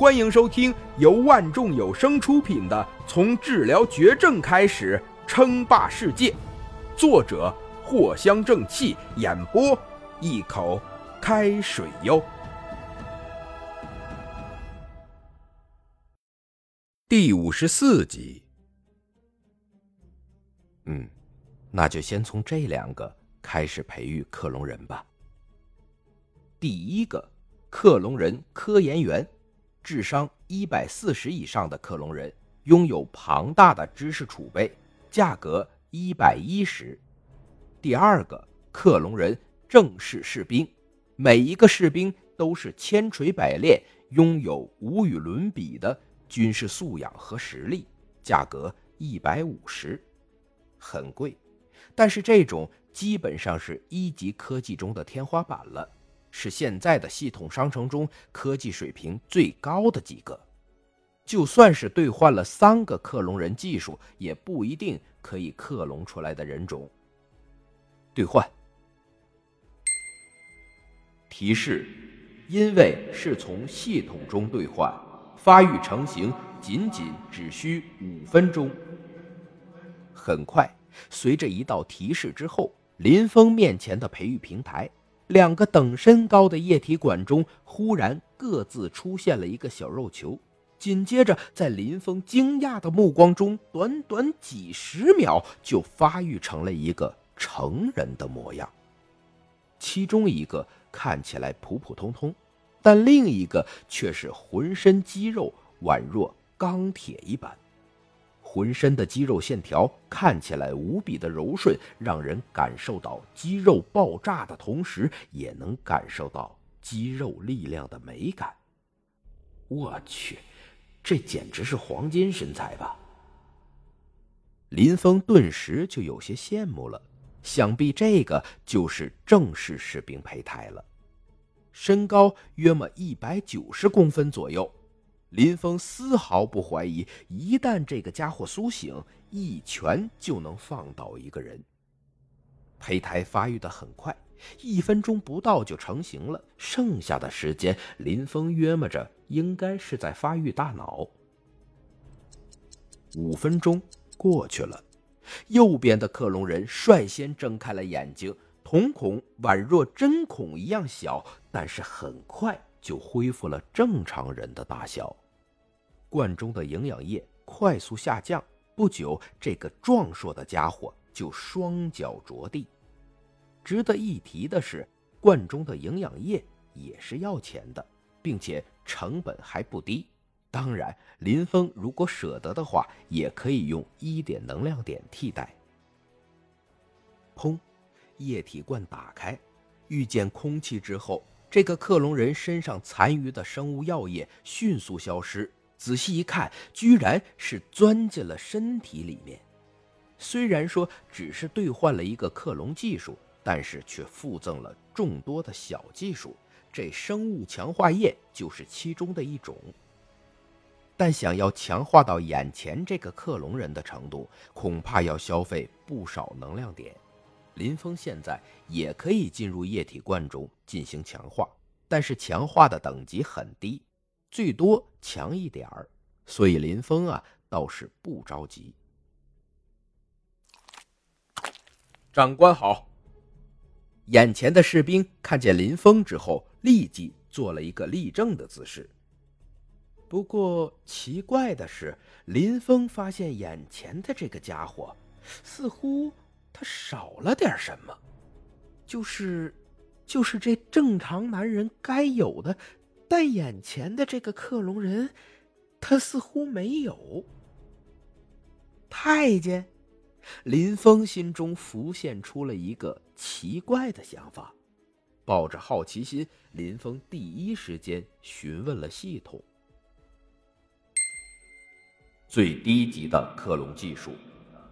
欢迎收听由万众有声出品的《从治疗绝症开始称霸世界》，作者藿香正气，演播一口开水哟。第五十四集。嗯，那就先从这两个开始培育克隆人吧。第一个，克隆人科研员。智商一百四十以上的克隆人拥有庞大的知识储备，价格一百一十。第二个克隆人正式士兵，每一个士兵都是千锤百炼，拥有无与伦比的军事素养和实力，价格一百五十，很贵，但是这种基本上是一级科技中的天花板了。是现在的系统商城中科技水平最高的几个，就算是兑换了三个克隆人技术，也不一定可以克隆出来的人种。兑换提示：因为是从系统中兑换，发育成型仅仅只需五分钟。很快，随着一道提示之后，林峰面前的培育平台。两个等身高的液体管中忽然各自出现了一个小肉球，紧接着在林峰惊讶的目光中，短短几十秒就发育成了一个成人的模样。其中一个看起来普普通通，但另一个却是浑身肌肉宛若钢铁一般。浑身的肌肉线条看起来无比的柔顺，让人感受到肌肉爆炸的同时，也能感受到肌肉力量的美感。我去，这简直是黄金身材吧！林峰顿时就有些羡慕了，想必这个就是正式士兵胚胎了，身高约么一百九十公分左右。林峰丝毫不怀疑，一旦这个家伙苏醒，一拳就能放倒一个人。胚胎发育的很快，一分钟不到就成型了。剩下的时间，林峰约摸着应该是在发育大脑。五分钟过去了，右边的克隆人率先睁开了眼睛，瞳孔宛若针孔一样小，但是很快就恢复了正常人的大小。罐中的营养液快速下降，不久，这个壮硕的家伙就双脚着地。值得一提的是，罐中的营养液也是要钱的，并且成本还不低。当然，林峰如果舍得的话，也可以用一点能量点替代。砰！液体罐打开，遇见空气之后，这个克隆人身上残余的生物药液迅速消失。仔细一看，居然是钻进了身体里面。虽然说只是兑换了一个克隆技术，但是却附赠了众多的小技术。这生物强化液就是其中的一种。但想要强化到眼前这个克隆人的程度，恐怕要消费不少能量点。林峰现在也可以进入液体罐中进行强化，但是强化的等级很低。最多强一点儿，所以林峰啊倒是不着急。长官好。眼前的士兵看见林峰之后，立即做了一个立正的姿势。不过奇怪的是，林峰发现眼前的这个家伙，似乎他少了点什么，就是，就是这正常男人该有的。但眼前的这个克隆人，他似乎没有。太监，林峰心中浮现出了一个奇怪的想法，抱着好奇心，林峰第一时间询问了系统：最低级的克隆技术，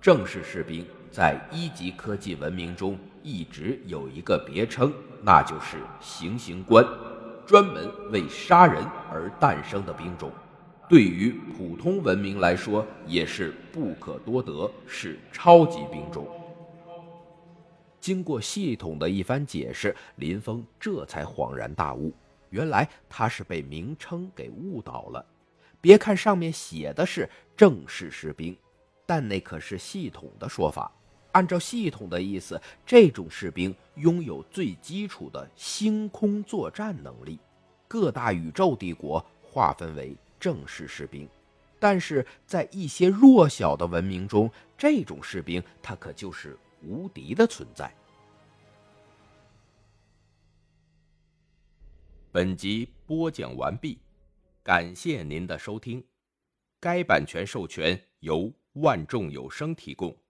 正式士兵在一级科技文明中一直有一个别称，那就是行刑官。专门为杀人而诞生的兵种，对于普通文明来说也是不可多得，是超级兵种。经过系统的一番解释，林峰这才恍然大悟：原来他是被名称给误导了。别看上面写的是正式士兵，但那可是系统的说法。按照系统的意思，这种士兵拥有最基础的星空作战能力。各大宇宙帝国划分为正式士兵，但是在一些弱小的文明中，这种士兵他可就是无敌的存在。本集播讲完毕，感谢您的收听。该版权授权由万众有声提供。